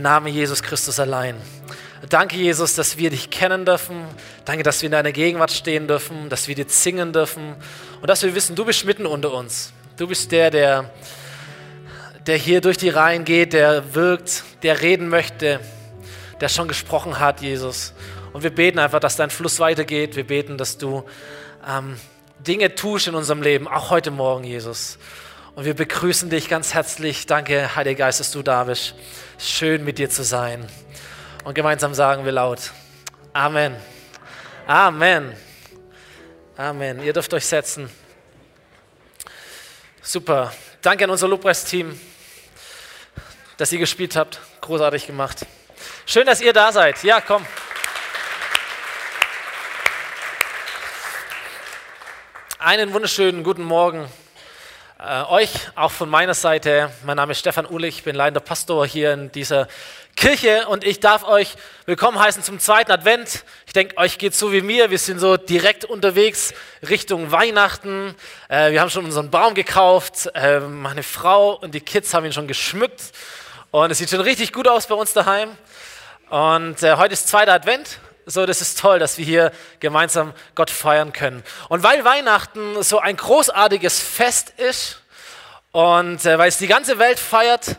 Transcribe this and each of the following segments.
Name Jesus Christus allein. Danke, Jesus, dass wir dich kennen dürfen. Danke, dass wir in deiner Gegenwart stehen dürfen, dass wir dir singen dürfen und dass wir wissen, du bist mitten unter uns. Du bist der, der, der hier durch die Reihen geht, der wirkt, der reden möchte, der schon gesprochen hat, Jesus. Und wir beten einfach, dass dein Fluss weitergeht. Wir beten, dass du ähm, Dinge tust in unserem Leben, auch heute Morgen, Jesus. Und wir begrüßen dich ganz herzlich. Danke, Heiliger Geist, dass du da bist. Schön mit dir zu sein. Und gemeinsam sagen wir laut: Amen. Amen. Amen. Ihr dürft euch setzen. Super. Danke an unser Lobpreisteam, dass ihr gespielt habt. Großartig gemacht. Schön, dass ihr da seid. Ja, komm. Einen wunderschönen guten Morgen äh, euch auch von meiner Seite. Mein Name ist Stefan Uhlich, ich bin leitender Pastor hier in dieser Kirche und ich darf euch willkommen heißen zum zweiten Advent. Ich denke, euch geht so wie mir. Wir sind so direkt unterwegs Richtung Weihnachten. Äh, wir haben schon unseren Baum gekauft. Äh, meine Frau und die Kids haben ihn schon geschmückt und es sieht schon richtig gut aus bei uns daheim. Und äh, heute ist zweiter Advent so, das ist toll, dass wir hier gemeinsam Gott feiern können. Und weil Weihnachten so ein großartiges Fest ist und äh, weil es die ganze Welt feiert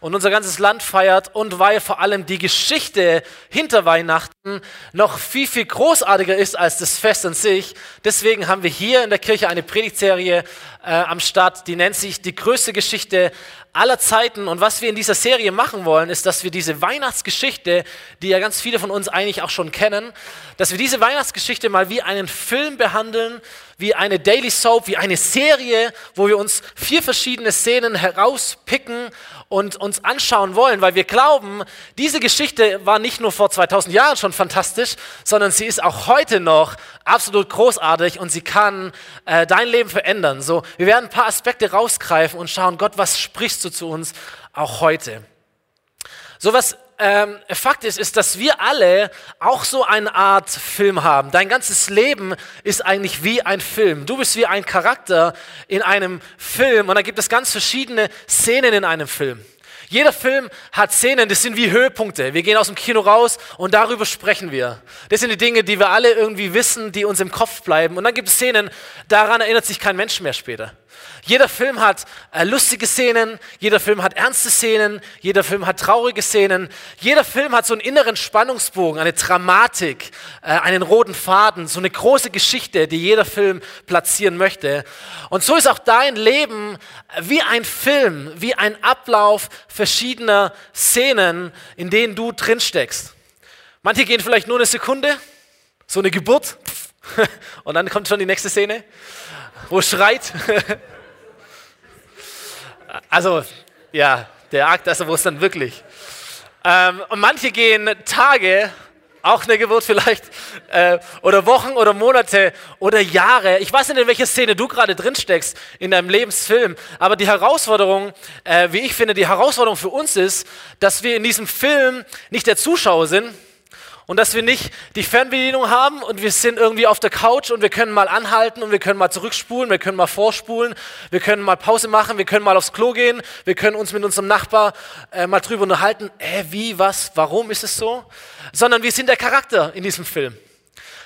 und unser ganzes Land feiert und weil vor allem die Geschichte hinter Weihnachten noch viel, viel großartiger ist als das Fest an sich. Deswegen haben wir hier in der Kirche eine Predigtserie äh, am Start, die nennt sich die größte Geschichte aller Zeiten. Und was wir in dieser Serie machen wollen, ist, dass wir diese Weihnachtsgeschichte, die ja ganz viele von uns eigentlich auch schon kennen, dass wir diese Weihnachtsgeschichte mal wie einen Film behandeln, wie eine Daily Soap, wie eine Serie, wo wir uns vier verschiedene Szenen herauspicken und uns anschauen wollen, weil wir glauben, diese Geschichte war nicht nur vor 2000 Jahren schon fantastisch, sondern sie ist auch heute noch absolut großartig und sie kann äh, dein Leben verändern. So, wir werden ein paar Aspekte rausgreifen und schauen, Gott, was sprichst du zu uns auch heute? So was ähm, Fakt ist, ist, dass wir alle auch so eine Art Film haben. Dein ganzes Leben ist eigentlich wie ein Film. Du bist wie ein Charakter in einem Film und da gibt es ganz verschiedene Szenen in einem Film. Jeder Film hat Szenen, das sind wie Höhepunkte. Wir gehen aus dem Kino raus und darüber sprechen wir. Das sind die Dinge, die wir alle irgendwie wissen, die uns im Kopf bleiben. Und dann gibt es Szenen, daran erinnert sich kein Mensch mehr später. Jeder Film hat äh, lustige Szenen, jeder Film hat ernste Szenen, jeder Film hat traurige Szenen, jeder Film hat so einen inneren Spannungsbogen, eine Dramatik, äh, einen roten Faden, so eine große Geschichte, die jeder Film platzieren möchte. Und so ist auch dein Leben wie ein Film, wie ein Ablauf verschiedener Szenen, in denen du drinsteckst. Manche gehen vielleicht nur eine Sekunde, so eine Geburt, und dann kommt schon die nächste Szene, wo schreit. Also, ja, der Akt, also wo es dann wirklich. Ähm, und manche gehen Tage, auch eine Geburt vielleicht, äh, oder Wochen oder Monate oder Jahre. Ich weiß nicht, in welcher Szene du gerade drin steckst in deinem Lebensfilm, aber die Herausforderung, äh, wie ich finde, die Herausforderung für uns ist, dass wir in diesem Film nicht der Zuschauer sind, und dass wir nicht die Fernbedienung haben und wir sind irgendwie auf der Couch und wir können mal anhalten und wir können mal zurückspulen, wir können mal vorspulen, wir können mal Pause machen, wir können mal aufs Klo gehen, wir können uns mit unserem Nachbar äh, mal drüber unterhalten, äh, wie, was, warum ist es so? Sondern wir sind der Charakter in diesem Film.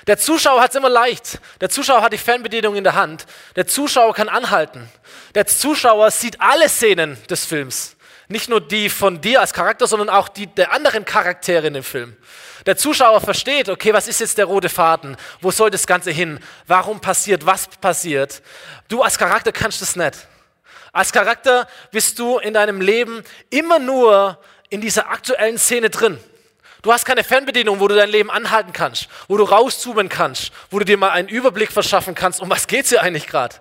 Der Zuschauer hat es immer leicht. Der Zuschauer hat die Fernbedienung in der Hand. Der Zuschauer kann anhalten. Der Zuschauer sieht alle Szenen des Films. Nicht nur die von dir als Charakter, sondern auch die der anderen Charaktere in dem Film. Der Zuschauer versteht, okay, was ist jetzt der rote Faden? Wo soll das Ganze hin? Warum passiert, was passiert? Du als Charakter kannst das nicht. Als Charakter bist du in deinem Leben immer nur in dieser aktuellen Szene drin. Du hast keine Fernbedienung, wo du dein Leben anhalten kannst, wo du rauszoomen kannst, wo du dir mal einen Überblick verschaffen kannst, um was geht's hier eigentlich gerade.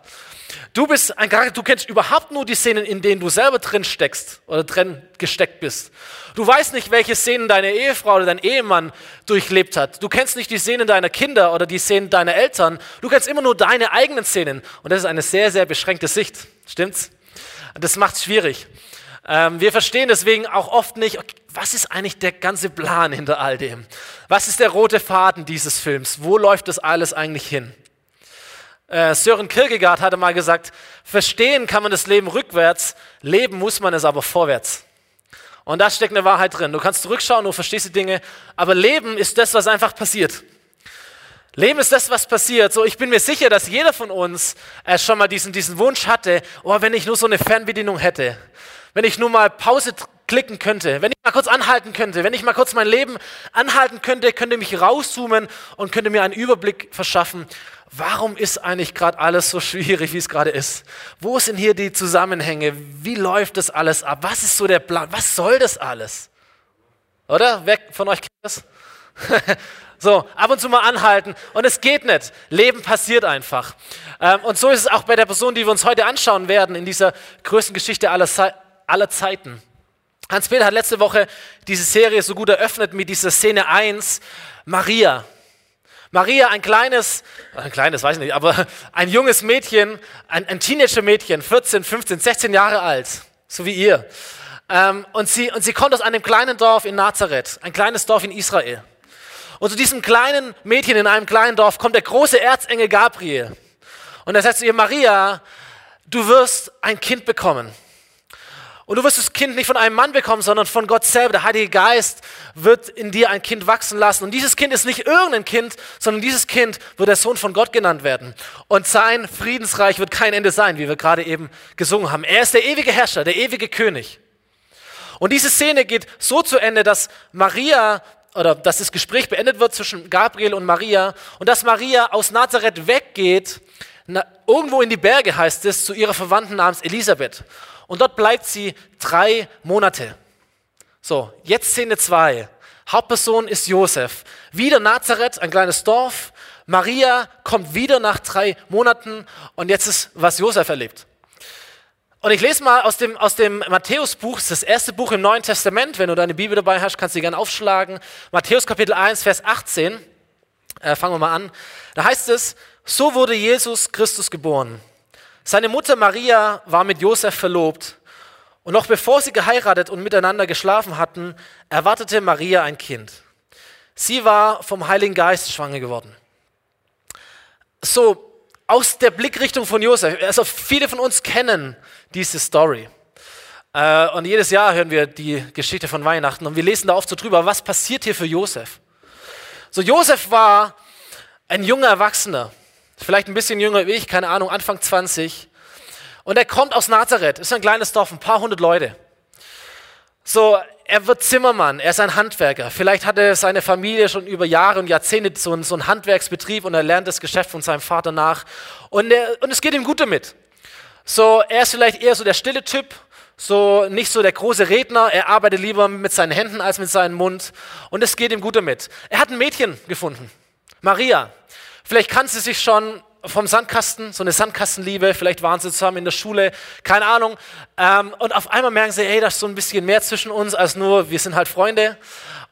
Du bist ein Charakter, du kennst überhaupt nur die Szenen, in denen du selber drin steckst oder drin gesteckt bist. Du weißt nicht, welche Szenen deine Ehefrau oder dein Ehemann durchlebt hat. Du kennst nicht die Szenen deiner Kinder oder die Szenen deiner Eltern. Du kennst immer nur deine eigenen Szenen. Und das ist eine sehr, sehr beschränkte Sicht. Stimmt's? Das macht es schwierig. Ähm, wir verstehen deswegen auch oft nicht, okay, was ist eigentlich der ganze Plan hinter all dem? Was ist der rote Faden dieses Films? Wo läuft das alles eigentlich hin? Äh, Sören Kierkegaard hatte mal gesagt, verstehen kann man das Leben rückwärts, leben muss man es aber vorwärts. Und da steckt eine Wahrheit drin. Du kannst zurückschauen, du verstehst die Dinge, aber Leben ist das, was einfach passiert. Leben ist das, was passiert. So, ich bin mir sicher, dass jeder von uns äh, schon mal diesen, diesen Wunsch hatte, oh, wenn ich nur so eine Fernbedienung hätte, wenn ich nur mal Pause klicken könnte, wenn ich mal kurz anhalten könnte, wenn ich mal kurz mein Leben anhalten könnte, könnte mich rauszoomen und könnte mir einen Überblick verschaffen, warum ist eigentlich gerade alles so schwierig, wie es gerade ist? Wo sind hier die Zusammenhänge? Wie läuft das alles ab? Was ist so der Plan? Was soll das alles? Oder? Wer von euch kennt das? So, ab und zu mal anhalten. Und es geht nicht. Leben passiert einfach. Ähm, und so ist es auch bei der Person, die wir uns heute anschauen werden, in dieser größten Geschichte aller, aller Zeiten. Hans-Peter hat letzte Woche diese Serie so gut eröffnet mit dieser Szene 1, Maria. Maria, ein kleines, ein kleines, weiß ich nicht, aber ein junges Mädchen, ein, ein Teenager-Mädchen, 14, 15, 16 Jahre alt, so wie ihr. Ähm, und, sie, und sie kommt aus einem kleinen Dorf in Nazareth, ein kleines Dorf in Israel. Und zu diesem kleinen Mädchen in einem kleinen Dorf kommt der große Erzengel Gabriel. Und er sagt zu ihr, Maria, du wirst ein Kind bekommen. Und du wirst das Kind nicht von einem Mann bekommen, sondern von Gott selber. Der Heilige Geist wird in dir ein Kind wachsen lassen. Und dieses Kind ist nicht irgendein Kind, sondern dieses Kind wird der Sohn von Gott genannt werden. Und sein Friedensreich wird kein Ende sein, wie wir gerade eben gesungen haben. Er ist der ewige Herrscher, der ewige König. Und diese Szene geht so zu Ende, dass Maria oder dass das Gespräch beendet wird zwischen Gabriel und Maria und dass Maria aus Nazareth weggeht, na, irgendwo in die Berge heißt es, zu ihrer Verwandten namens Elisabeth. Und dort bleibt sie drei Monate. So, jetzt Szene zwei. Hauptperson ist Josef. Wieder Nazareth, ein kleines Dorf. Maria kommt wieder nach drei Monaten und jetzt ist, was Josef erlebt. Und ich lese mal aus dem, aus dem Matthäusbuch, das das erste Buch im Neuen Testament. Wenn du deine Bibel dabei hast, kannst du sie gerne aufschlagen. Matthäus Kapitel 1, Vers 18. Äh, fangen wir mal an. Da heißt es, so wurde Jesus Christus geboren. Seine Mutter Maria war mit Josef verlobt. Und noch bevor sie geheiratet und miteinander geschlafen hatten, erwartete Maria ein Kind. Sie war vom Heiligen Geist schwanger geworden. So, aus der Blickrichtung von Josef. Also viele von uns kennen diese Story. Äh, und jedes Jahr hören wir die Geschichte von Weihnachten und wir lesen da oft so drüber, was passiert hier für Josef. So, Josef war ein junger Erwachsener, vielleicht ein bisschen jünger wie ich, keine Ahnung, Anfang 20. Und er kommt aus Nazareth, ist ein kleines Dorf, ein paar hundert Leute. So, er wird Zimmermann, er ist ein Handwerker. Vielleicht hatte seine Familie schon über Jahre und Jahrzehnte so einen, so einen Handwerksbetrieb und er lernt das Geschäft von seinem Vater nach. Und, er, und es geht ihm gut damit. So, er ist vielleicht eher so der stille Typ, so nicht so der große Redner. Er arbeitet lieber mit seinen Händen als mit seinem Mund. Und es geht ihm gut damit. Er hat ein Mädchen gefunden, Maria. Vielleicht kann sie sich schon vom Sandkasten, so eine Sandkastenliebe, vielleicht waren sie zusammen in der Schule, keine Ahnung. Ähm, und auf einmal merken sie, hey, da ist so ein bisschen mehr zwischen uns als nur, wir sind halt Freunde.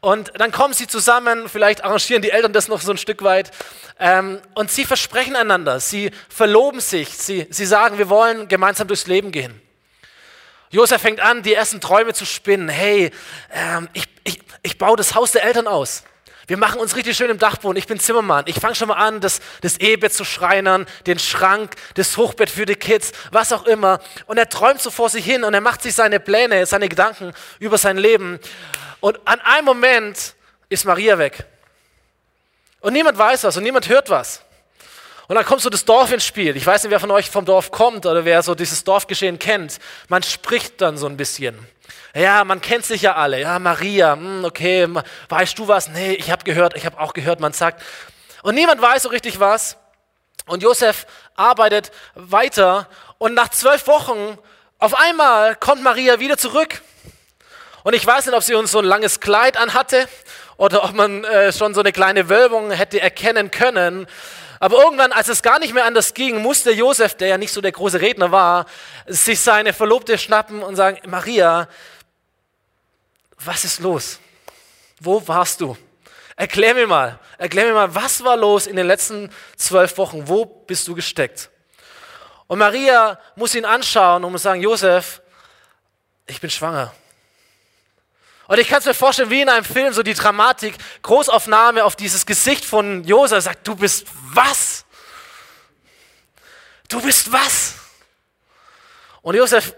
Und dann kommen sie zusammen, vielleicht arrangieren die Eltern das noch so ein Stück weit. Ähm, und sie versprechen einander, sie verloben sich, sie, sie sagen, wir wollen gemeinsam durchs Leben gehen. Josef fängt an, die ersten Träume zu spinnen. Hey, ähm, ich, ich, ich baue das Haus der Eltern aus. Wir machen uns richtig schön im Dachboden. Ich bin Zimmermann. Ich fange schon mal an, das, das Ehebett zu schreinern, den Schrank, das Hochbett für die Kids, was auch immer. Und er träumt so vor sich hin und er macht sich seine Pläne, seine Gedanken über sein Leben. Und an einem Moment ist Maria weg. Und niemand weiß was und niemand hört was. Und dann kommt so das Dorf ins Spiel. Ich weiß nicht, wer von euch vom Dorf kommt oder wer so dieses Dorfgeschehen kennt. Man spricht dann so ein bisschen. Ja, man kennt sich ja alle. Ja, Maria, hm, okay, weißt du was? Nee, ich habe gehört, ich habe auch gehört, man sagt. Und niemand weiß so richtig was. Und Josef arbeitet weiter und nach zwölf Wochen auf einmal kommt Maria wieder zurück. Und ich weiß nicht, ob sie uns so ein langes Kleid anhatte oder ob man äh, schon so eine kleine Wölbung hätte erkennen können. Aber irgendwann, als es gar nicht mehr anders ging, musste Josef, der ja nicht so der große Redner war, sich seine Verlobte schnappen und sagen, Maria, was ist los? Wo warst du? Erklär mir mal, erklär mir mal, was war los in den letzten zwölf Wochen? Wo bist du gesteckt? Und Maria muss ihn anschauen und muss sagen, Josef, ich bin schwanger. Und ich kann es mir vorstellen, wie in einem Film, so die Dramatik, Großaufnahme auf dieses Gesicht von Josef, sagt, du bist was? Du bist was? Und Josef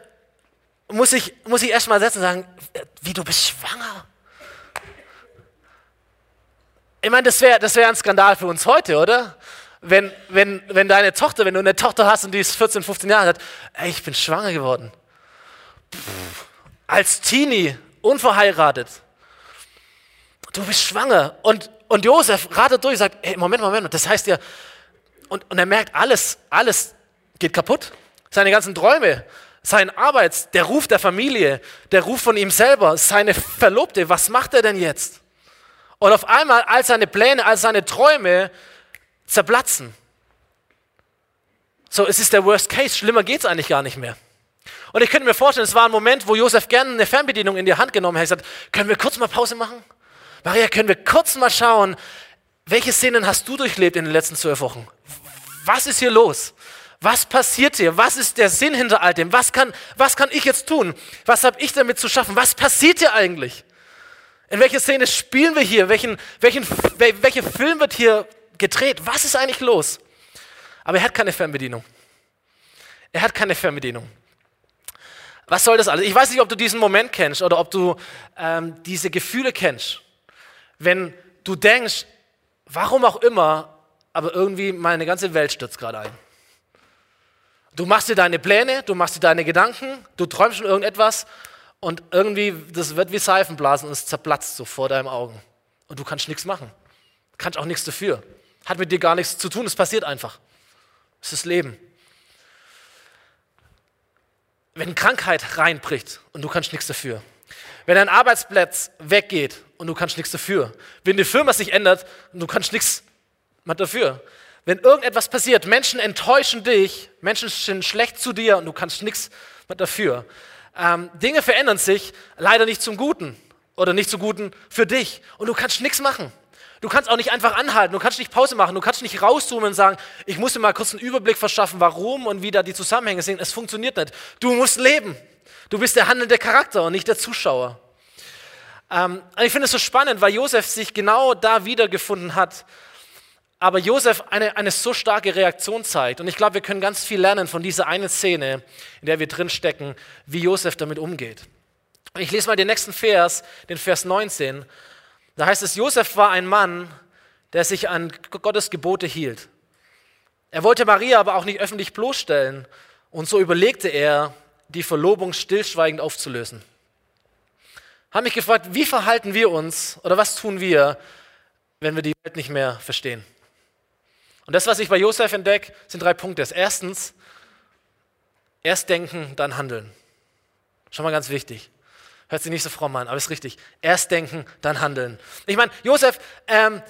muss ich, muss ich erst mal setzen und sagen, wie du bist schwanger. Ich meine, das wäre das wär ein Skandal für uns heute, oder? Wenn, wenn, wenn deine Tochter, wenn du eine Tochter hast und die ist 14, 15 Jahre alt, ey, ich bin schwanger geworden. Pff, als Teenie, unverheiratet. Du bist schwanger. Und, und Josef ratet durch sagt, ey, Moment, Moment, das heißt ja, und, und er merkt, alles, alles geht kaputt. Seine ganzen Träume, sein Arbeits, der Ruf der Familie, der Ruf von ihm selber, seine Verlobte, was macht er denn jetzt? Und auf einmal, als seine Pläne, als seine Träume zerplatzen. So, es ist der Worst Case, schlimmer geht es eigentlich gar nicht mehr. Und ich könnte mir vorstellen, es war ein Moment, wo Josef gerne eine Fernbedienung in die Hand genommen hat. Er hat gesagt, können wir kurz mal Pause machen? Maria, können wir kurz mal schauen, welche Szenen hast du durchlebt in den letzten zwölf Wochen? Was ist hier los? Was passiert hier? Was ist der Sinn hinter all dem? Was kann, was kann ich jetzt tun? Was habe ich damit zu schaffen? Was passiert hier eigentlich? In welcher Szene spielen wir hier? Welchen, welchen, welcher Film wird hier gedreht? Was ist eigentlich los? Aber er hat keine Fernbedienung. Er hat keine Fernbedienung. Was soll das alles? Ich weiß nicht, ob du diesen Moment kennst oder ob du ähm, diese Gefühle kennst. Wenn du denkst, warum auch immer, aber irgendwie meine ganze Welt stürzt gerade ein. Du machst dir deine Pläne, du machst dir deine Gedanken, du träumst schon irgendetwas und irgendwie, das wird wie Seifenblasen und es zerplatzt so vor deinen Augen. Und du kannst nichts machen. Kannst auch nichts dafür. Hat mit dir gar nichts zu tun, es passiert einfach. Es ist Leben. Wenn Krankheit reinbricht und du kannst nichts dafür. Wenn dein Arbeitsplatz weggeht und du kannst nichts dafür. Wenn die Firma sich ändert und du kannst nichts dafür. Wenn irgendetwas passiert, Menschen enttäuschen dich, Menschen sind schlecht zu dir und du kannst nichts dafür. Ähm, Dinge verändern sich leider nicht zum Guten oder nicht zum Guten für dich und du kannst nichts machen. Du kannst auch nicht einfach anhalten, du kannst nicht Pause machen, du kannst nicht rauszoomen und sagen, ich muss dir mal kurz einen Überblick verschaffen, warum und wie da die Zusammenhänge sind. Es funktioniert nicht. Du musst leben. Du bist der handelnde Charakter und nicht der Zuschauer. Ähm, ich finde es so spannend, weil Josef sich genau da wiedergefunden hat, aber Josef eine, eine so starke Reaktion zeigt. Und ich glaube, wir können ganz viel lernen von dieser einen Szene, in der wir drinstecken, wie Josef damit umgeht. Ich lese mal den nächsten Vers, den Vers 19. Da heißt es, Josef war ein Mann, der sich an Gottes Gebote hielt. Er wollte Maria aber auch nicht öffentlich bloßstellen. Und so überlegte er, die Verlobung stillschweigend aufzulösen. Haben mich gefragt, wie verhalten wir uns oder was tun wir, wenn wir die Welt nicht mehr verstehen? Und das, was ich bei Josef entdecke, sind drei Punkte. Erstens, erst denken, dann handeln. Schon mal ganz wichtig. Hört sich nicht so fromm an, aber ist richtig. Erst denken, dann handeln. Ich meine, Josef, ähm,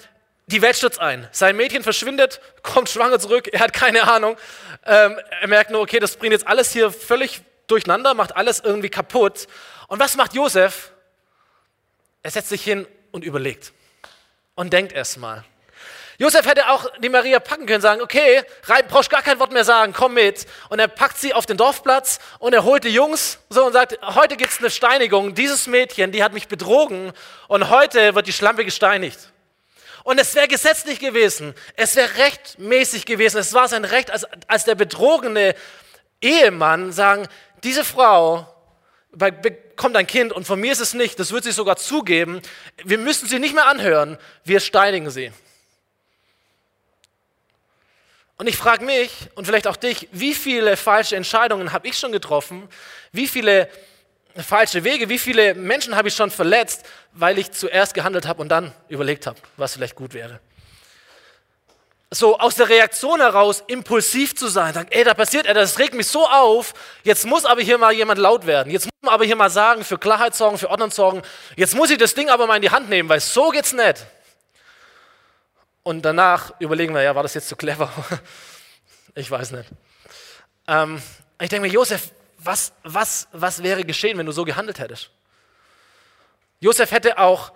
die Welt stürzt ein. Sein Mädchen verschwindet, kommt schwanger zurück, er hat keine Ahnung. Ähm, er merkt nur, okay, das bringt jetzt alles hier völlig durcheinander, macht alles irgendwie kaputt. Und was macht Josef? Er setzt sich hin und überlegt und denkt erst mal. Josef hätte auch die Maria packen können, sagen, okay, rein, brauchst gar kein Wort mehr sagen, komm mit. Und er packt sie auf den Dorfplatz und er holt die Jungs so und sagt, heute gibt es eine Steinigung. Dieses Mädchen, die hat mich betrogen und heute wird die Schlampe gesteinigt. Und es wäre gesetzlich gewesen, es wäre rechtmäßig gewesen, es war sein Recht als, als der betrogene Ehemann sagen, diese Frau bekommt ein Kind und von mir ist es nicht, das wird sie sogar zugeben, wir müssen sie nicht mehr anhören, wir steinigen sie. Und ich frage mich und vielleicht auch dich, wie viele falsche Entscheidungen habe ich schon getroffen? Wie viele falsche Wege, wie viele Menschen habe ich schon verletzt, weil ich zuerst gehandelt habe und dann überlegt habe, was vielleicht gut wäre? So aus der Reaktion heraus impulsiv zu sein, sagen, ey, da passiert etwas, das regt mich so auf, jetzt muss aber hier mal jemand laut werden, jetzt muss man aber hier mal sagen, für Klarheit sorgen, für Ordnung sorgen, jetzt muss ich das Ding aber mal in die Hand nehmen, weil so geht's nicht. Und danach überlegen wir, ja, war das jetzt zu clever? ich weiß nicht. Ähm, ich denke mir, Josef, was, was, was wäre geschehen, wenn du so gehandelt hättest? Josef hätte auch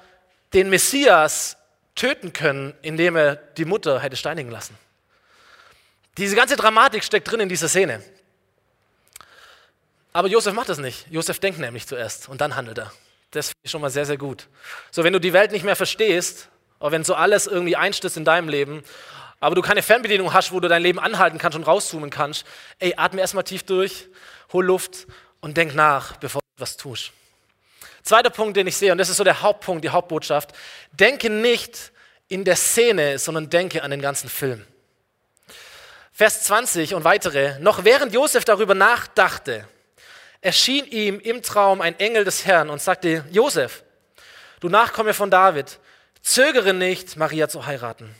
den Messias töten können, indem er die Mutter hätte steinigen lassen. Diese ganze Dramatik steckt drin in dieser Szene. Aber Josef macht das nicht. Josef denkt nämlich zuerst und dann handelt er. Das finde ich schon mal sehr, sehr gut. So, wenn du die Welt nicht mehr verstehst, oder wenn so alles irgendwie einstürzt in deinem Leben, aber du keine Fernbedienung hast, wo du dein Leben anhalten kannst und rauszoomen kannst, ey, atme erstmal tief durch, hol Luft und denk nach, bevor du etwas tust. Zweiter Punkt, den ich sehe, und das ist so der Hauptpunkt, die Hauptbotschaft, denke nicht in der Szene, sondern denke an den ganzen Film. Vers 20 und weitere, noch während Josef darüber nachdachte, erschien ihm im Traum ein Engel des Herrn und sagte, Josef, du Nachkomme von David, zögere nicht, Maria zu heiraten.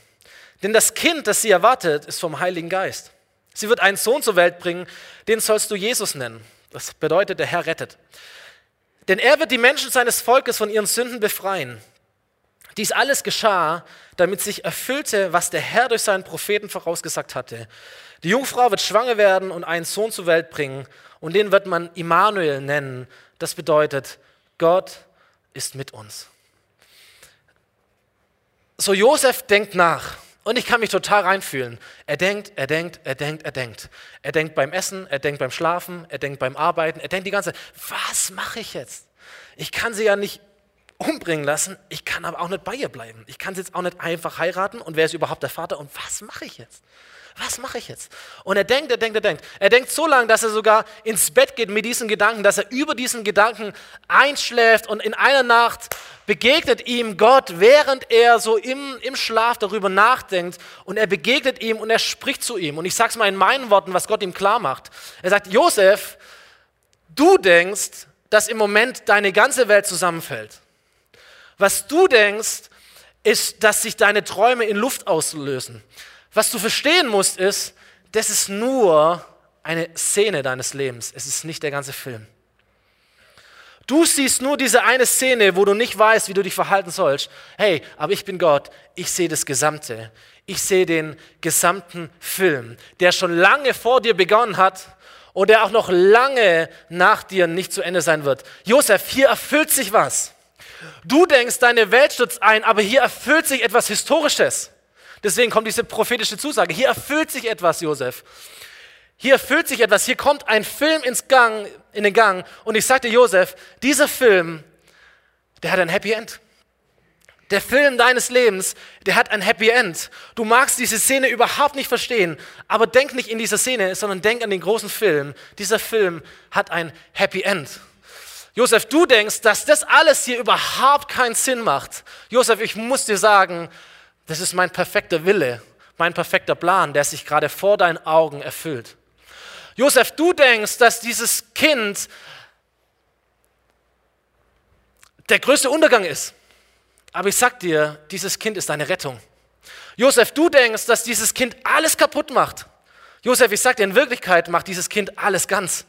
Denn das Kind, das sie erwartet, ist vom Heiligen Geist. Sie wird einen Sohn zur Welt bringen, den sollst du Jesus nennen. Das bedeutet, der Herr rettet. Denn er wird die Menschen seines Volkes von ihren Sünden befreien. Dies alles geschah, damit sich erfüllte, was der Herr durch seinen Propheten vorausgesagt hatte. Die Jungfrau wird schwanger werden und einen Sohn zur Welt bringen und den wird man Immanuel nennen. Das bedeutet, Gott ist mit uns. So Josef denkt nach und ich kann mich total reinfühlen. Er denkt, er denkt, er denkt, er denkt. Er denkt beim Essen, er denkt beim Schlafen, er denkt beim Arbeiten, er denkt die ganze Zeit, was mache ich jetzt? Ich kann sie ja nicht umbringen lassen, ich kann aber auch nicht bei ihr bleiben. Ich kann sie jetzt auch nicht einfach heiraten und wer ist überhaupt der Vater und was mache ich jetzt? Was mache ich jetzt? Und er denkt, er denkt, er denkt. Er denkt so lange, dass er sogar ins Bett geht mit diesen Gedanken, dass er über diesen Gedanken einschläft und in einer Nacht begegnet ihm Gott, während er so im, im Schlaf darüber nachdenkt und er begegnet ihm und er spricht zu ihm. Und ich sage es mal in meinen Worten, was Gott ihm klar macht. Er sagt, Josef, du denkst, dass im Moment deine ganze Welt zusammenfällt. Was du denkst, ist, dass sich deine Träume in Luft auslösen. Was du verstehen musst, ist, das ist nur eine Szene deines Lebens. Es ist nicht der ganze Film. Du siehst nur diese eine Szene, wo du nicht weißt, wie du dich verhalten sollst. Hey, aber ich bin Gott. Ich sehe das Gesamte. Ich sehe den gesamten Film, der schon lange vor dir begonnen hat und der auch noch lange nach dir nicht zu Ende sein wird. Josef, hier erfüllt sich was. Du denkst, deine Welt stürzt ein, aber hier erfüllt sich etwas Historisches. Deswegen kommt diese prophetische Zusage. Hier erfüllt sich etwas, Josef. Hier erfüllt sich etwas. Hier kommt ein Film ins Gang, in den Gang. Und ich sagte Josef, dieser Film, der hat ein Happy End. Der Film deines Lebens, der hat ein Happy End. Du magst diese Szene überhaupt nicht verstehen, aber denk nicht in dieser Szene, sondern denk an den großen Film. Dieser Film hat ein Happy End. Josef, du denkst, dass das alles hier überhaupt keinen Sinn macht. Josef, ich muss dir sagen, das ist mein perfekter Wille, mein perfekter Plan, der sich gerade vor deinen Augen erfüllt. Josef, du denkst, dass dieses Kind der größte Untergang ist. Aber ich sag dir, dieses Kind ist deine Rettung. Josef, du denkst, dass dieses Kind alles kaputt macht. Josef, ich sag dir, in Wirklichkeit macht dieses Kind alles ganz.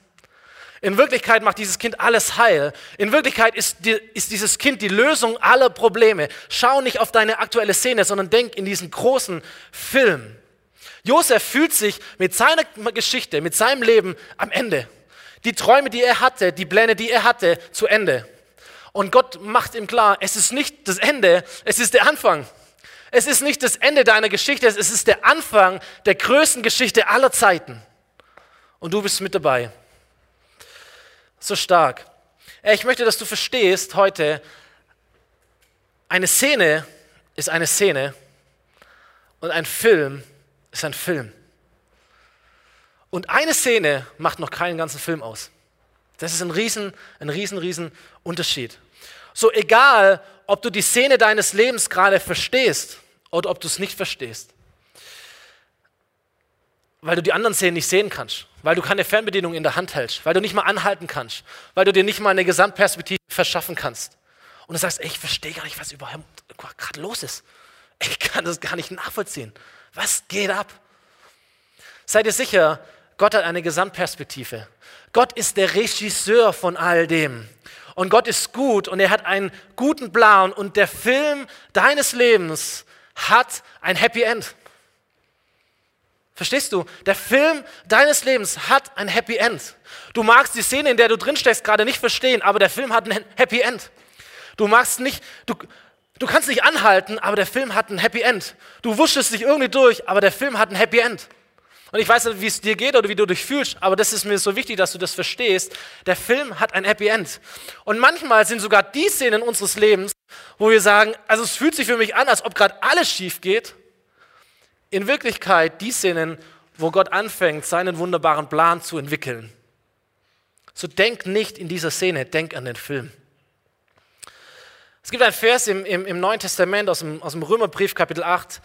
In Wirklichkeit macht dieses Kind alles heil. In Wirklichkeit ist, die, ist, dieses Kind die Lösung aller Probleme. Schau nicht auf deine aktuelle Szene, sondern denk in diesen großen Film. Josef fühlt sich mit seiner Geschichte, mit seinem Leben am Ende. Die Träume, die er hatte, die Pläne, die er hatte, zu Ende. Und Gott macht ihm klar, es ist nicht das Ende, es ist der Anfang. Es ist nicht das Ende deiner Geschichte, es ist der Anfang der größten Geschichte aller Zeiten. Und du bist mit dabei so stark. Ich möchte, dass du verstehst heute, eine Szene ist eine Szene und ein Film ist ein Film. Und eine Szene macht noch keinen ganzen Film aus. Das ist ein riesen, ein riesen, riesen Unterschied. So egal, ob du die Szene deines Lebens gerade verstehst oder ob du es nicht verstehst weil du die anderen Szenen nicht sehen kannst, weil du keine Fernbedienung in der Hand hältst, weil du nicht mal anhalten kannst, weil du dir nicht mal eine Gesamtperspektive verschaffen kannst. Und du sagst, ey, ich verstehe gar nicht, was überhaupt gerade los ist. Ich kann das gar nicht nachvollziehen. Was geht ab? Seid ihr sicher, Gott hat eine Gesamtperspektive. Gott ist der Regisseur von all dem. Und Gott ist gut und er hat einen guten Plan und der Film deines Lebens hat ein Happy End. Verstehst du? Der Film deines Lebens hat ein Happy End. Du magst die Szene, in der du drin steckst, gerade nicht verstehen, aber der Film hat ein Happy End. Du magst nicht, du, du kannst nicht anhalten, aber der Film hat ein Happy End. Du wuschest dich irgendwie durch, aber der Film hat ein Happy End. Und ich weiß nicht, wie es dir geht oder wie du dich fühlst, aber das ist mir so wichtig, dass du das verstehst. Der Film hat ein Happy End. Und manchmal sind sogar die Szenen unseres Lebens, wo wir sagen, also es fühlt sich für mich an, als ob gerade alles schief geht in Wirklichkeit die Szenen, wo Gott anfängt, seinen wunderbaren Plan zu entwickeln. So denk nicht in dieser Szene, denk an den Film. Es gibt einen Vers im, im, im Neuen Testament aus dem, aus dem Römerbrief, Kapitel 8,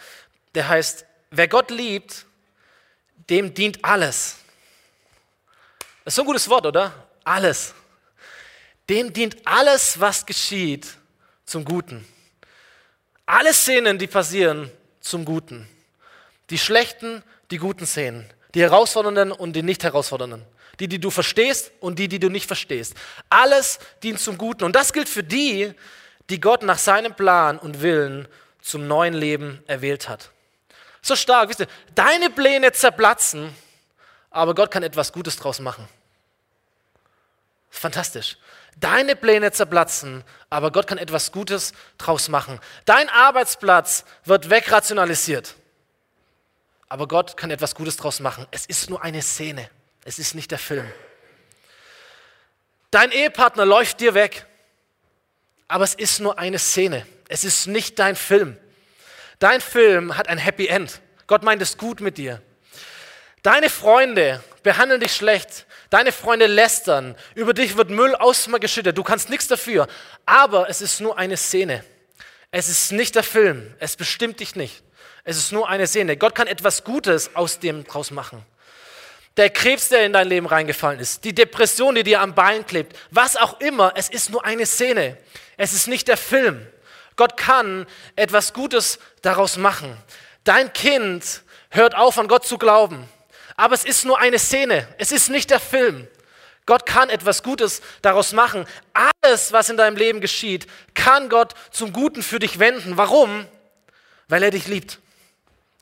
der heißt, wer Gott liebt, dem dient alles. Das ist so ein gutes Wort, oder? Alles. Dem dient alles, was geschieht, zum Guten. Alle Szenen, die passieren, zum Guten. Die schlechten, die guten Szenen. Die herausfordernden und die nicht herausfordernden. Die, die du verstehst und die, die du nicht verstehst. Alles dient zum Guten. Und das gilt für die, die Gott nach seinem Plan und Willen zum neuen Leben erwählt hat. So stark, wisst ihr, deine Pläne zerplatzen, aber Gott kann etwas Gutes draus machen. Fantastisch. Deine Pläne zerplatzen, aber Gott kann etwas Gutes draus machen. Dein Arbeitsplatz wird wegrationalisiert, aber Gott kann etwas Gutes draus machen. Es ist nur eine Szene, es ist nicht der Film. Dein Ehepartner läuft dir weg, aber es ist nur eine Szene. Es ist nicht dein Film. Dein Film hat ein Happy End. Gott meint es gut mit dir. Deine Freunde behandeln dich schlecht. Deine Freunde lästern. Über dich wird Müll ausgeschüttet. Du kannst nichts dafür. Aber es ist nur eine Szene. Es ist nicht der Film. Es bestimmt dich nicht. Es ist nur eine Szene. Gott kann etwas Gutes aus dem draus machen. Der Krebs, der in dein Leben reingefallen ist, die Depression, die dir am Bein klebt, was auch immer, es ist nur eine Szene. Es ist nicht der Film. Gott kann etwas Gutes daraus machen. Dein Kind hört auf, an Gott zu glauben. Aber es ist nur eine Szene. Es ist nicht der Film. Gott kann etwas Gutes daraus machen. Alles, was in deinem Leben geschieht, kann Gott zum Guten für dich wenden. Warum? Weil er dich liebt.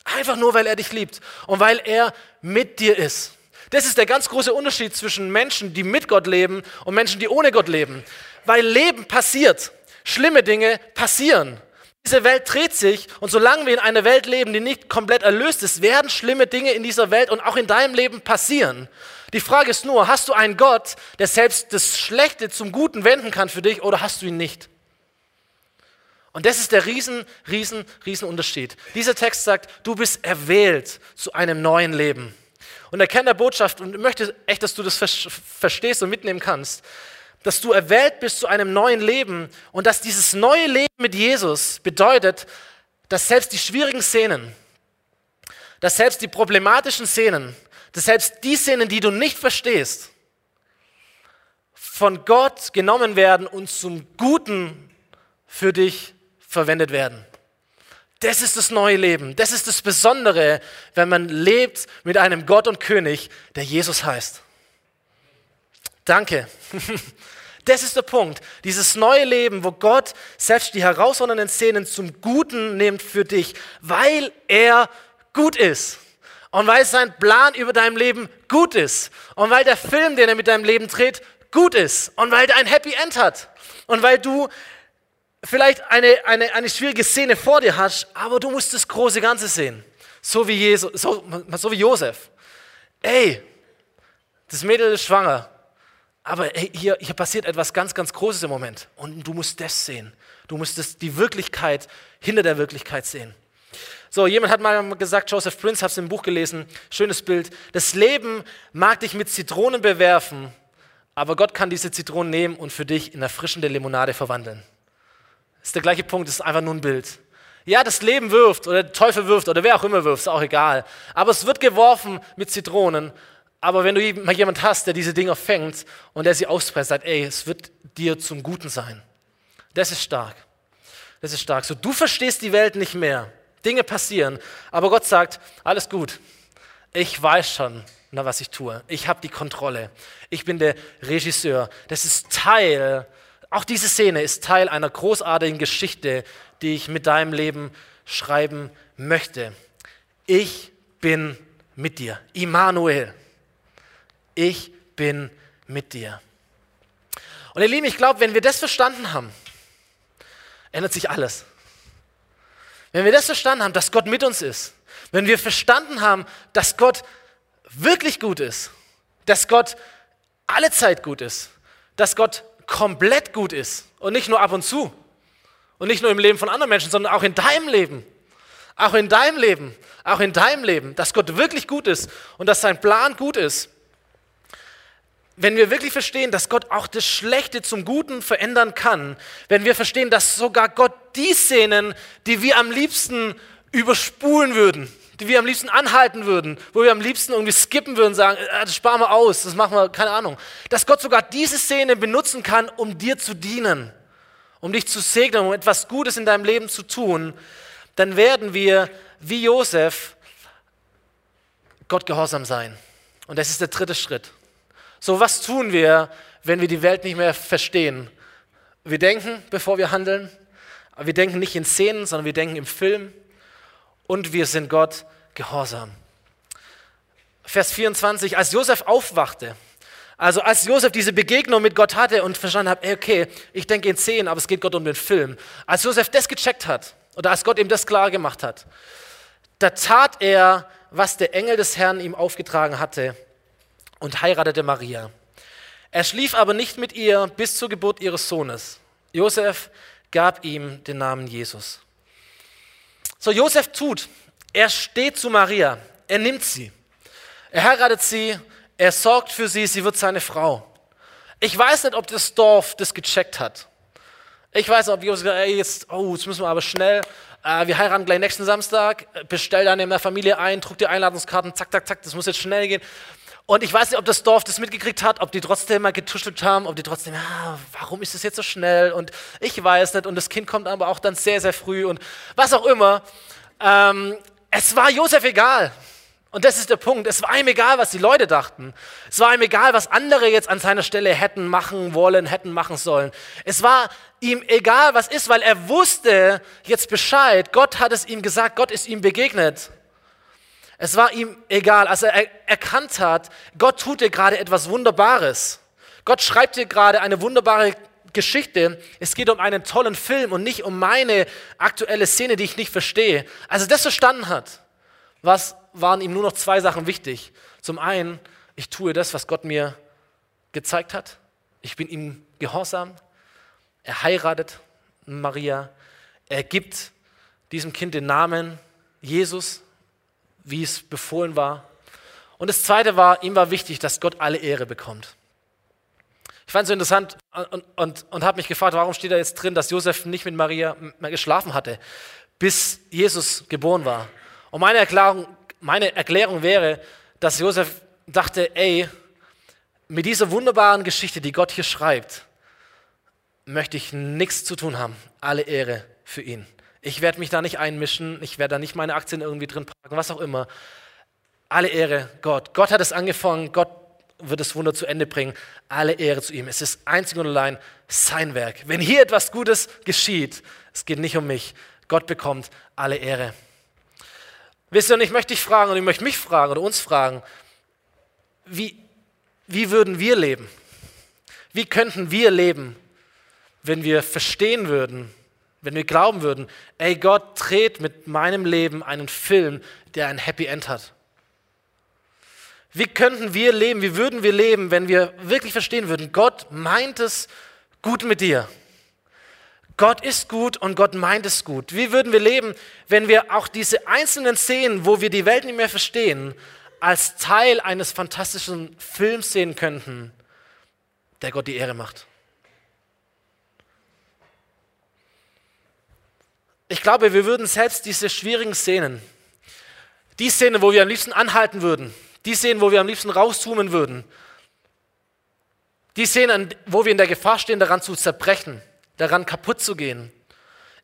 Einfach nur, weil er dich liebt und weil er mit dir ist. Das ist der ganz große Unterschied zwischen Menschen, die mit Gott leben und Menschen, die ohne Gott leben. Weil Leben passiert. Schlimme Dinge passieren. Diese Welt dreht sich und solange wir in einer Welt leben, die nicht komplett erlöst ist, werden schlimme Dinge in dieser Welt und auch in deinem Leben passieren. Die Frage ist nur, hast du einen Gott, der selbst das Schlechte zum Guten wenden kann für dich oder hast du ihn nicht? Und das ist der riesen, riesen, riesen Unterschied. Dieser Text sagt, du bist erwählt zu einem neuen Leben. Und der Kern der Botschaft, und ich möchte echt, dass du das verstehst und mitnehmen kannst, dass du erwählt bist zu einem neuen Leben und dass dieses neue Leben mit Jesus bedeutet, dass selbst die schwierigen Szenen, dass selbst die problematischen Szenen, dass selbst die Szenen, die du nicht verstehst, von Gott genommen werden und zum Guten für dich verwendet werden. Das ist das neue Leben. Das ist das Besondere, wenn man lebt mit einem Gott und König, der Jesus heißt. Danke. Das ist der Punkt. Dieses neue Leben, wo Gott selbst die herausfordernden Szenen zum Guten nimmt für dich, weil er gut ist. Und weil sein Plan über dein Leben gut ist. Und weil der Film, den er mit deinem Leben dreht, gut ist. Und weil er ein Happy End hat. Und weil du vielleicht eine, eine, eine schwierige Szene vor dir hast, aber du musst das große Ganze sehen. So wie, Jesus, so, so wie Josef. Ey, das Mädel ist schwanger. Aber hey, hier, hier passiert etwas ganz, ganz Großes im Moment. Und du musst das sehen. Du musst das, die Wirklichkeit hinter der Wirklichkeit sehen. So, jemand hat mal gesagt, Joseph Prince, hab's im Buch gelesen, schönes Bild. Das Leben mag dich mit Zitronen bewerfen, aber Gott kann diese Zitronen nehmen und für dich in erfrischende Limonade verwandeln. Ist der gleiche Punkt, ist einfach nur ein Bild. Ja, das Leben wirft oder der Teufel wirft oder wer auch immer wirft, ist auch egal. Aber es wird geworfen mit Zitronen aber wenn du mal jemand hast, der diese Dinger fängt und der sie auspresst, sagt, ey, es wird dir zum Guten sein. Das ist stark. Das ist stark. So, du verstehst die Welt nicht mehr. Dinge passieren. Aber Gott sagt, alles gut. Ich weiß schon, was ich tue. Ich habe die Kontrolle. Ich bin der Regisseur. Das ist Teil, auch diese Szene ist Teil einer großartigen Geschichte, die ich mit deinem Leben schreiben möchte. Ich bin mit dir. Immanuel ich bin mit dir. Und ihr Lieben, ich glaube, wenn wir das verstanden haben, ändert sich alles. Wenn wir das verstanden haben, dass Gott mit uns ist, wenn wir verstanden haben, dass Gott wirklich gut ist, dass Gott alle Zeit gut ist, dass Gott komplett gut ist. Und nicht nur ab und zu. Und nicht nur im Leben von anderen Menschen, sondern auch in deinem Leben, auch in deinem Leben, auch in deinem Leben, dass Gott wirklich gut ist und dass sein Plan gut ist, wenn wir wirklich verstehen, dass Gott auch das Schlechte zum Guten verändern kann, wenn wir verstehen, dass sogar Gott die Szenen, die wir am liebsten überspulen würden, die wir am liebsten anhalten würden, wo wir am liebsten irgendwie skippen würden, sagen, äh, das sparen wir aus, das machen wir, keine Ahnung, dass Gott sogar diese Szene benutzen kann, um dir zu dienen, um dich zu segnen, um etwas Gutes in deinem Leben zu tun, dann werden wir wie Josef Gott gehorsam sein. Und das ist der dritte Schritt. So, was tun wir, wenn wir die Welt nicht mehr verstehen? Wir denken, bevor wir handeln. Wir denken nicht in Szenen, sondern wir denken im Film. Und wir sind Gott gehorsam. Vers 24, als Josef aufwachte, also als Josef diese Begegnung mit Gott hatte und verstanden hat, okay, ich denke in Szenen, aber es geht Gott um den Film. Als Josef das gecheckt hat oder als Gott ihm das klar gemacht hat, da tat er, was der Engel des Herrn ihm aufgetragen hatte und heiratete Maria. Er schlief aber nicht mit ihr bis zur Geburt ihres Sohnes. Josef gab ihm den Namen Jesus. So, Josef tut, er steht zu Maria, er nimmt sie, er heiratet sie, er sorgt für sie, sie wird seine Frau. Ich weiß nicht, ob das Dorf das gecheckt hat. Ich weiß nicht, ob Josef gesagt ey, jetzt, oh, jetzt müssen wir aber schnell, äh, wir heiraten gleich nächsten Samstag, bestell dann in der Familie ein, druck die Einladungskarten, zack, zack, zack, das muss jetzt schnell gehen. Und ich weiß nicht, ob das Dorf das mitgekriegt hat, ob die trotzdem mal getuschelt haben, ob die trotzdem, ah, warum ist das jetzt so schnell? Und ich weiß nicht. Und das Kind kommt aber auch dann sehr, sehr früh und was auch immer. Ähm, es war Josef egal. Und das ist der Punkt. Es war ihm egal, was die Leute dachten. Es war ihm egal, was andere jetzt an seiner Stelle hätten machen wollen, hätten machen sollen. Es war ihm egal, was ist, weil er wusste jetzt Bescheid. Gott hat es ihm gesagt, Gott ist ihm begegnet. Es war ihm egal, als er erkannt hat, Gott tut dir gerade etwas Wunderbares. Gott schreibt dir gerade eine wunderbare Geschichte. Es geht um einen tollen Film und nicht um meine aktuelle Szene, die ich nicht verstehe. Als er das verstanden hat, was waren ihm nur noch zwei Sachen wichtig. Zum einen, ich tue das, was Gott mir gezeigt hat. Ich bin ihm gehorsam. Er heiratet Maria. Er gibt diesem Kind den Namen Jesus wie es befohlen war. Und das Zweite war, ihm war wichtig, dass Gott alle Ehre bekommt. Ich fand es so interessant und, und, und habe mich gefragt, warum steht da jetzt drin, dass Josef nicht mit Maria mehr geschlafen hatte, bis Jesus geboren war. Und meine Erklärung, meine Erklärung wäre, dass Josef dachte, ey, mit dieser wunderbaren Geschichte, die Gott hier schreibt, möchte ich nichts zu tun haben. Alle Ehre für ihn. Ich werde mich da nicht einmischen, ich werde da nicht meine Aktien irgendwie drin parken, was auch immer. Alle Ehre Gott. Gott hat es angefangen, Gott wird das Wunder zu Ende bringen. Alle Ehre zu ihm. Es ist einzig und allein sein Werk. Wenn hier etwas Gutes geschieht, es geht nicht um mich. Gott bekommt alle Ehre. Wisst ihr, und ich möchte dich fragen und ich möchte mich fragen oder uns fragen, wie, wie würden wir leben? Wie könnten wir leben, wenn wir verstehen würden, wenn wir glauben würden, ey Gott dreht mit meinem Leben einen Film, der ein Happy End hat. Wie könnten wir leben, wie würden wir leben, wenn wir wirklich verstehen würden, Gott meint es gut mit dir. Gott ist gut und Gott meint es gut. Wie würden wir leben, wenn wir auch diese einzelnen Szenen, wo wir die Welt nicht mehr verstehen, als Teil eines fantastischen Films sehen könnten, der Gott die Ehre macht? Ich glaube, wir würden selbst diese schwierigen Szenen, die Szene, wo wir am liebsten anhalten würden, die Szenen, wo wir am liebsten rauszoomen würden, die Szenen, wo wir in der Gefahr stehen, daran zu zerbrechen, daran kaputt zu gehen.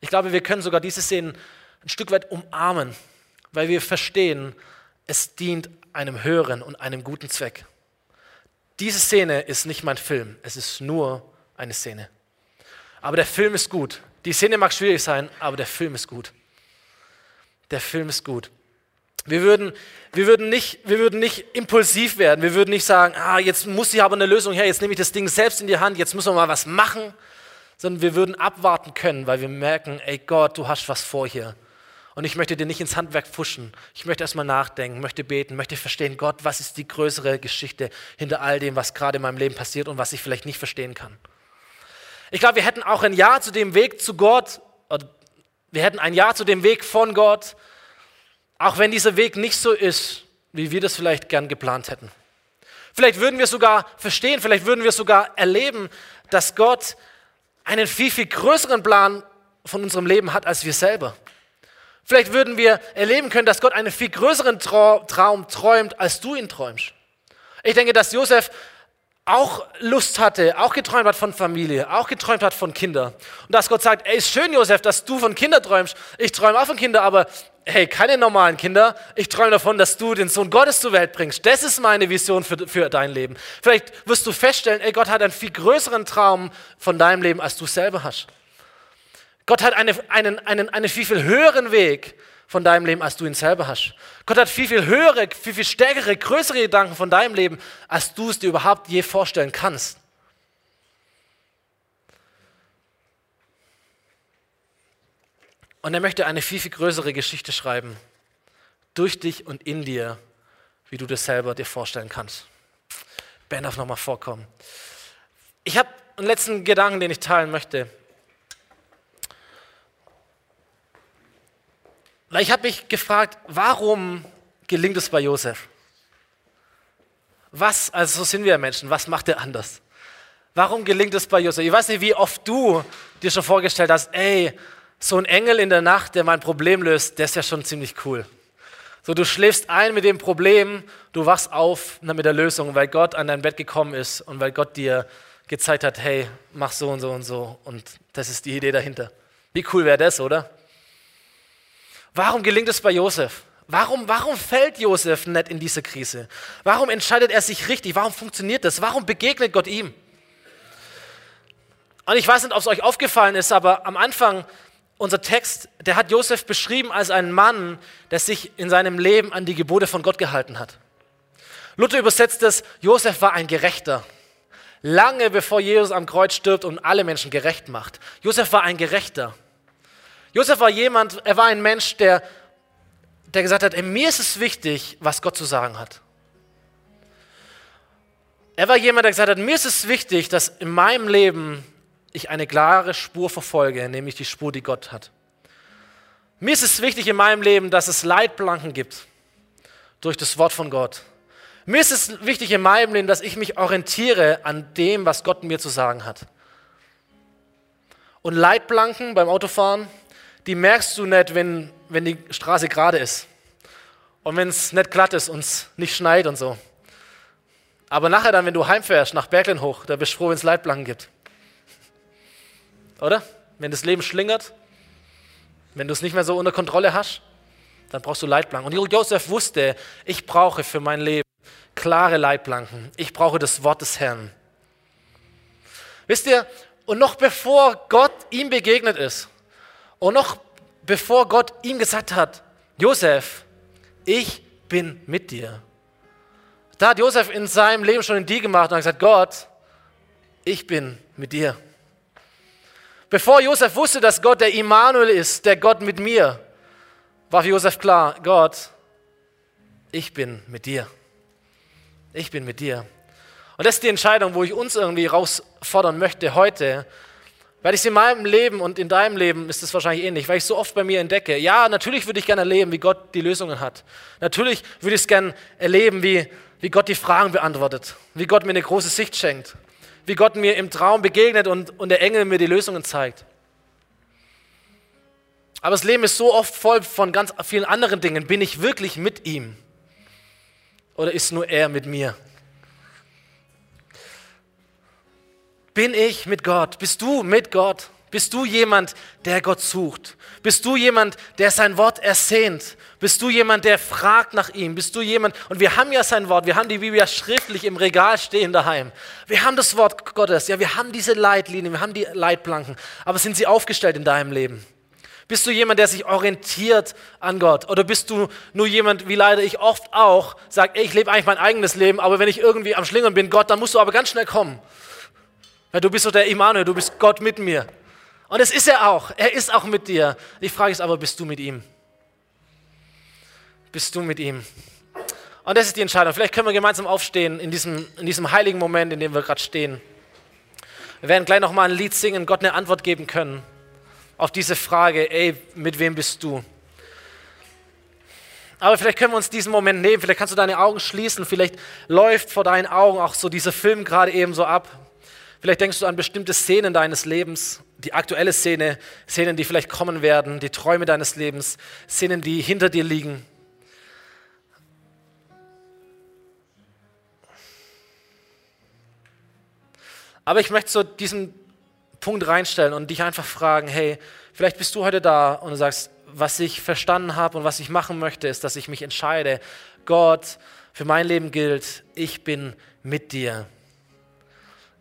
Ich glaube, wir können sogar diese Szenen ein Stück weit umarmen, weil wir verstehen, es dient einem höheren und einem guten Zweck. Diese Szene ist nicht mein Film, es ist nur eine Szene. Aber der Film ist gut. Die Szene mag schwierig sein, aber der Film ist gut. Der Film ist gut. Wir würden, wir, würden nicht, wir würden nicht impulsiv werden. Wir würden nicht sagen, ah, jetzt muss ich aber eine Lösung her, jetzt nehme ich das Ding selbst in die Hand, jetzt müssen wir mal was machen. Sondern wir würden abwarten können, weil wir merken, ey Gott, du hast was vor hier. Und ich möchte dir nicht ins Handwerk pfuschen. Ich möchte erstmal nachdenken, möchte beten, möchte verstehen, Gott, was ist die größere Geschichte hinter all dem, was gerade in meinem Leben passiert und was ich vielleicht nicht verstehen kann. Ich glaube, wir hätten auch ein Ja zu dem Weg zu Gott, wir hätten ein Ja zu dem Weg von Gott, auch wenn dieser Weg nicht so ist, wie wir das vielleicht gern geplant hätten. Vielleicht würden wir sogar verstehen, vielleicht würden wir sogar erleben, dass Gott einen viel, viel größeren Plan von unserem Leben hat als wir selber. Vielleicht würden wir erleben können, dass Gott einen viel größeren Traum träumt, als du ihn träumst. Ich denke, dass Josef auch Lust hatte, auch geträumt hat von Familie, auch geträumt hat von Kindern. Und dass Gott sagt, ey, ist schön, Josef, dass du von Kindern träumst. Ich träume auch von Kindern, aber hey, keine normalen Kinder. Ich träume davon, dass du den Sohn Gottes zur Welt bringst. Das ist meine Vision für, für dein Leben. Vielleicht wirst du feststellen, ey, Gott hat einen viel größeren Traum von deinem Leben, als du selber hast. Gott hat eine, einen, einen, einen viel, viel höheren Weg von deinem Leben, als du ihn selber hast. Gott hat viel, viel höhere, viel, viel stärkere, größere Gedanken von deinem Leben, als du es dir überhaupt je vorstellen kannst. Und er möchte eine viel, viel größere Geschichte schreiben, durch dich und in dir, wie du das selber dir vorstellen kannst. Ben darf nochmal vorkommen. Ich habe einen letzten Gedanken, den ich teilen möchte. Weil ich habe mich gefragt, warum gelingt es bei Josef? Was, also so sind wir Menschen, was macht er anders? Warum gelingt es bei Josef? Ich weiß nicht, wie oft du dir schon vorgestellt hast, ey, so ein Engel in der Nacht, der mein Problem löst, der ist ja schon ziemlich cool. So, du schläfst ein mit dem Problem, du wachst auf mit der Lösung, weil Gott an dein Bett gekommen ist und weil Gott dir gezeigt hat, hey, mach so und so und so und das ist die Idee dahinter. Wie cool wäre das, oder? Warum gelingt es bei Josef? Warum, warum fällt Josef nicht in diese Krise? Warum entscheidet er sich richtig? Warum funktioniert das? Warum begegnet Gott ihm? Und ich weiß nicht, ob es euch aufgefallen ist, aber am Anfang, unser Text, der hat Josef beschrieben als einen Mann, der sich in seinem Leben an die Gebote von Gott gehalten hat. Luther übersetzt es, Josef war ein Gerechter. Lange bevor Jesus am Kreuz stirbt und alle Menschen gerecht macht. Josef war ein Gerechter. Josef war jemand, er war ein Mensch, der, der gesagt hat, mir ist es wichtig, was Gott zu sagen hat. Er war jemand, der gesagt hat, mir ist es wichtig, dass in meinem Leben ich eine klare Spur verfolge, nämlich die Spur, die Gott hat. Mir ist es wichtig in meinem Leben, dass es Leitplanken gibt durch das Wort von Gott. Mir ist es wichtig in meinem Leben, dass ich mich orientiere an dem, was Gott mir zu sagen hat. Und Leitplanken beim Autofahren, die merkst du nicht, wenn, wenn die Straße gerade ist. Und wenn es nicht glatt ist und es nicht schneit und so. Aber nachher dann, wenn du heimfährst, nach Berglen hoch, da bist du froh, wenn es Leitplanken gibt. Oder? Wenn das Leben schlingert, wenn du es nicht mehr so unter Kontrolle hast, dann brauchst du Leitplanken. Und Josef wusste, ich brauche für mein Leben klare Leitplanken. Ich brauche das Wort des Herrn. Wisst ihr, und noch bevor Gott ihm begegnet ist, und noch bevor Gott ihm gesagt hat, Josef, ich bin mit dir. Da hat Josef in seinem Leben schon ein Deal gemacht und hat gesagt, Gott, ich bin mit dir. Bevor Josef wusste, dass Gott der Immanuel ist, der Gott mit mir, war für Josef klar, Gott, ich bin mit dir. Ich bin mit dir. Und das ist die Entscheidung, wo ich uns irgendwie herausfordern möchte heute, weil ich es in meinem Leben und in deinem Leben ist es wahrscheinlich ähnlich, weil ich so oft bei mir entdecke, ja, natürlich würde ich gerne erleben, wie Gott die Lösungen hat. Natürlich würde ich es gerne erleben, wie, wie Gott die Fragen beantwortet, wie Gott mir eine große Sicht schenkt, wie Gott mir im Traum begegnet und, und der Engel mir die Lösungen zeigt. Aber das Leben ist so oft voll von ganz vielen anderen Dingen. Bin ich wirklich mit ihm? Oder ist nur er mit mir? Bin ich mit Gott? Bist du mit Gott? Bist du jemand, der Gott sucht? Bist du jemand, der sein Wort ersehnt? Bist du jemand, der fragt nach ihm? Bist du jemand, und wir haben ja sein Wort, wir haben die Bibel ja schriftlich im Regal stehen daheim. Wir haben das Wort Gottes, ja, wir haben diese Leitlinien, wir haben die Leitplanken, aber sind sie aufgestellt in deinem Leben? Bist du jemand, der sich orientiert an Gott? Oder bist du nur jemand, wie leider ich oft auch, sagt, ich lebe eigentlich mein eigenes Leben, aber wenn ich irgendwie am Schlingern bin, Gott, dann musst du aber ganz schnell kommen. Weil du bist so der Immanuel, du bist Gott mit mir. Und das ist er auch. Er ist auch mit dir. Die Frage ist aber, bist du mit ihm? Bist du mit ihm? Und das ist die Entscheidung. Vielleicht können wir gemeinsam aufstehen in diesem, in diesem heiligen Moment, in dem wir gerade stehen. Wir werden gleich nochmal ein Lied singen, Gott eine Antwort geben können auf diese Frage, ey, mit wem bist du? Aber vielleicht können wir uns diesen Moment nehmen, vielleicht kannst du deine Augen schließen, vielleicht läuft vor deinen Augen auch so dieser Film gerade eben so ab. Vielleicht denkst du an bestimmte Szenen deines Lebens, die aktuelle Szene, Szenen, die vielleicht kommen werden, die Träume deines Lebens, Szenen, die hinter dir liegen. Aber ich möchte so diesen Punkt reinstellen und dich einfach fragen, hey, vielleicht bist du heute da und du sagst, was ich verstanden habe und was ich machen möchte, ist, dass ich mich entscheide, Gott, für mein Leben gilt, ich bin mit dir.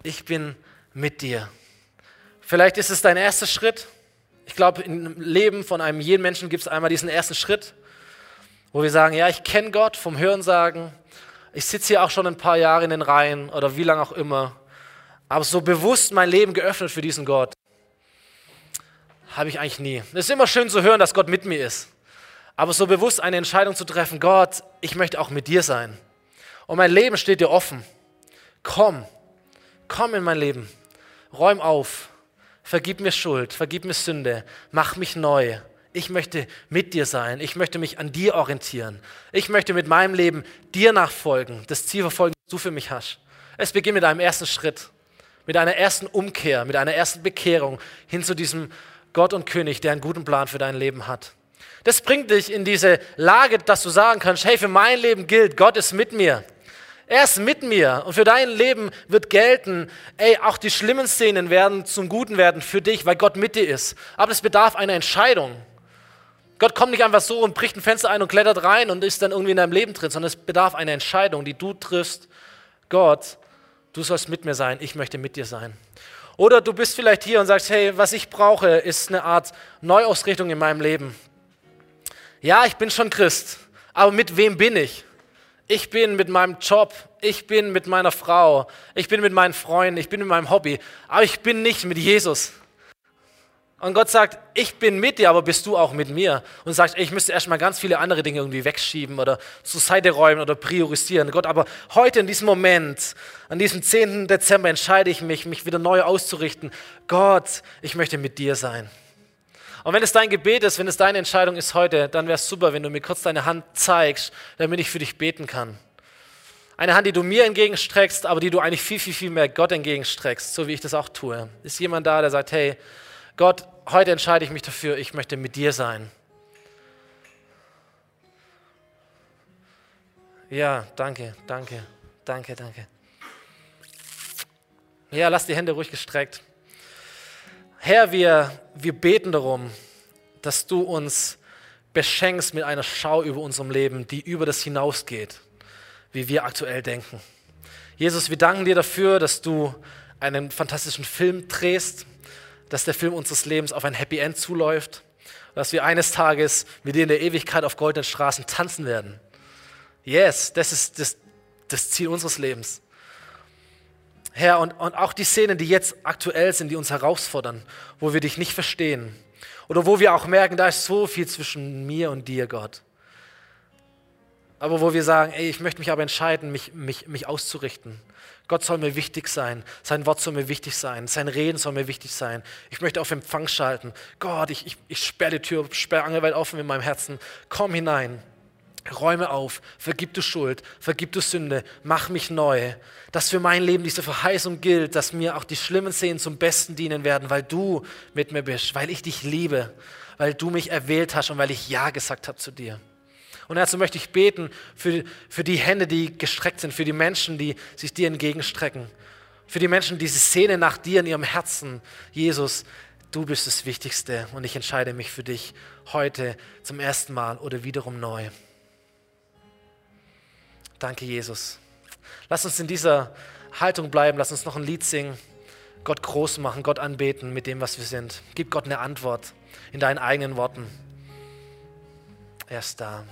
Ich bin mit dir. Vielleicht ist es dein erster Schritt. Ich glaube, im Leben von einem jeden Menschen gibt es einmal diesen ersten Schritt, wo wir sagen, ja, ich kenne Gott vom Hörensagen. Ich sitze hier auch schon ein paar Jahre in den Reihen oder wie lange auch immer. Aber so bewusst mein Leben geöffnet für diesen Gott, habe ich eigentlich nie. Es ist immer schön zu hören, dass Gott mit mir ist. Aber so bewusst eine Entscheidung zu treffen, Gott, ich möchte auch mit dir sein. Und mein Leben steht dir offen. Komm, komm in mein Leben. Räum auf. Vergib mir Schuld, vergib mir Sünde. Mach mich neu. Ich möchte mit dir sein. Ich möchte mich an dir orientieren. Ich möchte mit meinem Leben dir nachfolgen, das Ziel verfolgen, das du für mich hast. Es beginnt mit einem ersten Schritt, mit einer ersten Umkehr, mit einer ersten Bekehrung hin zu diesem Gott und König, der einen guten Plan für dein Leben hat. Das bringt dich in diese Lage, dass du sagen kannst, hey, für mein Leben gilt, Gott ist mit mir. Er ist mit mir und für dein Leben wird gelten, ey, auch die schlimmen Szenen werden zum Guten werden für dich, weil Gott mit dir ist. Aber es bedarf einer Entscheidung. Gott kommt nicht einfach so und bricht ein Fenster ein und klettert rein und ist dann irgendwie in deinem Leben drin, sondern es bedarf einer Entscheidung, die du triffst. Gott, du sollst mit mir sein, ich möchte mit dir sein. Oder du bist vielleicht hier und sagst, hey, was ich brauche, ist eine Art Neuausrichtung in meinem Leben. Ja, ich bin schon Christ, aber mit wem bin ich? Ich bin mit meinem Job, ich bin mit meiner Frau, ich bin mit meinen Freunden, ich bin mit meinem Hobby, aber ich bin nicht mit Jesus. Und Gott sagt, ich bin mit dir, aber bist du auch mit mir? Und sagt, ich müsste erstmal ganz viele andere Dinge irgendwie wegschieben oder zur Seite räumen oder priorisieren. Gott, aber heute in diesem Moment, an diesem 10. Dezember entscheide ich mich, mich wieder neu auszurichten. Gott, ich möchte mit dir sein. Und wenn es dein Gebet ist, wenn es deine Entscheidung ist heute, dann wäre es super, wenn du mir kurz deine Hand zeigst, damit ich für dich beten kann. Eine Hand, die du mir entgegenstreckst, aber die du eigentlich viel, viel, viel mehr Gott entgegenstreckst, so wie ich das auch tue. Ist jemand da, der sagt, hey, Gott, heute entscheide ich mich dafür, ich möchte mit dir sein. Ja, danke, danke, danke, danke. Ja, lass die Hände ruhig gestreckt. Herr, wir, wir beten darum, dass du uns beschenkst mit einer Schau über unserem Leben, die über das hinausgeht, wie wir aktuell denken. Jesus, wir danken dir dafür, dass du einen fantastischen Film drehst, dass der Film unseres Lebens auf ein Happy End zuläuft, dass wir eines Tages mit dir in der Ewigkeit auf goldenen Straßen tanzen werden. Yes, das ist das, das Ziel unseres Lebens. Herr, und, und auch die Szenen, die jetzt aktuell sind, die uns herausfordern, wo wir dich nicht verstehen oder wo wir auch merken, da ist so viel zwischen mir und dir, Gott. Aber wo wir sagen, ey, ich möchte mich aber entscheiden, mich, mich, mich auszurichten. Gott soll mir wichtig sein, sein Wort soll mir wichtig sein, sein Reden soll mir wichtig sein. Ich möchte auf Empfang schalten. Gott, ich, ich, ich sperre die Tür, sperre Angelweit offen in meinem Herzen. Komm hinein, räume auf, vergib du Schuld, vergib du Sünde, mach mich neu. Dass für mein Leben diese Verheißung gilt, dass mir auch die schlimmen Szenen zum Besten dienen werden, weil du mit mir bist, weil ich dich liebe, weil du mich erwählt hast und weil ich Ja gesagt habe zu dir. Und dazu möchte ich beten für, für die Hände, die gestreckt sind, für die Menschen, die sich dir entgegenstrecken, für die Menschen, die diese Szene nach dir in ihrem Herzen. Jesus, du bist das Wichtigste und ich entscheide mich für dich heute zum ersten Mal oder wiederum neu. Danke, Jesus. Lass uns in dieser Haltung bleiben, lass uns noch ein Lied singen, Gott groß machen, Gott anbeten mit dem, was wir sind. Gib Gott eine Antwort in deinen eigenen Worten. Er ist da.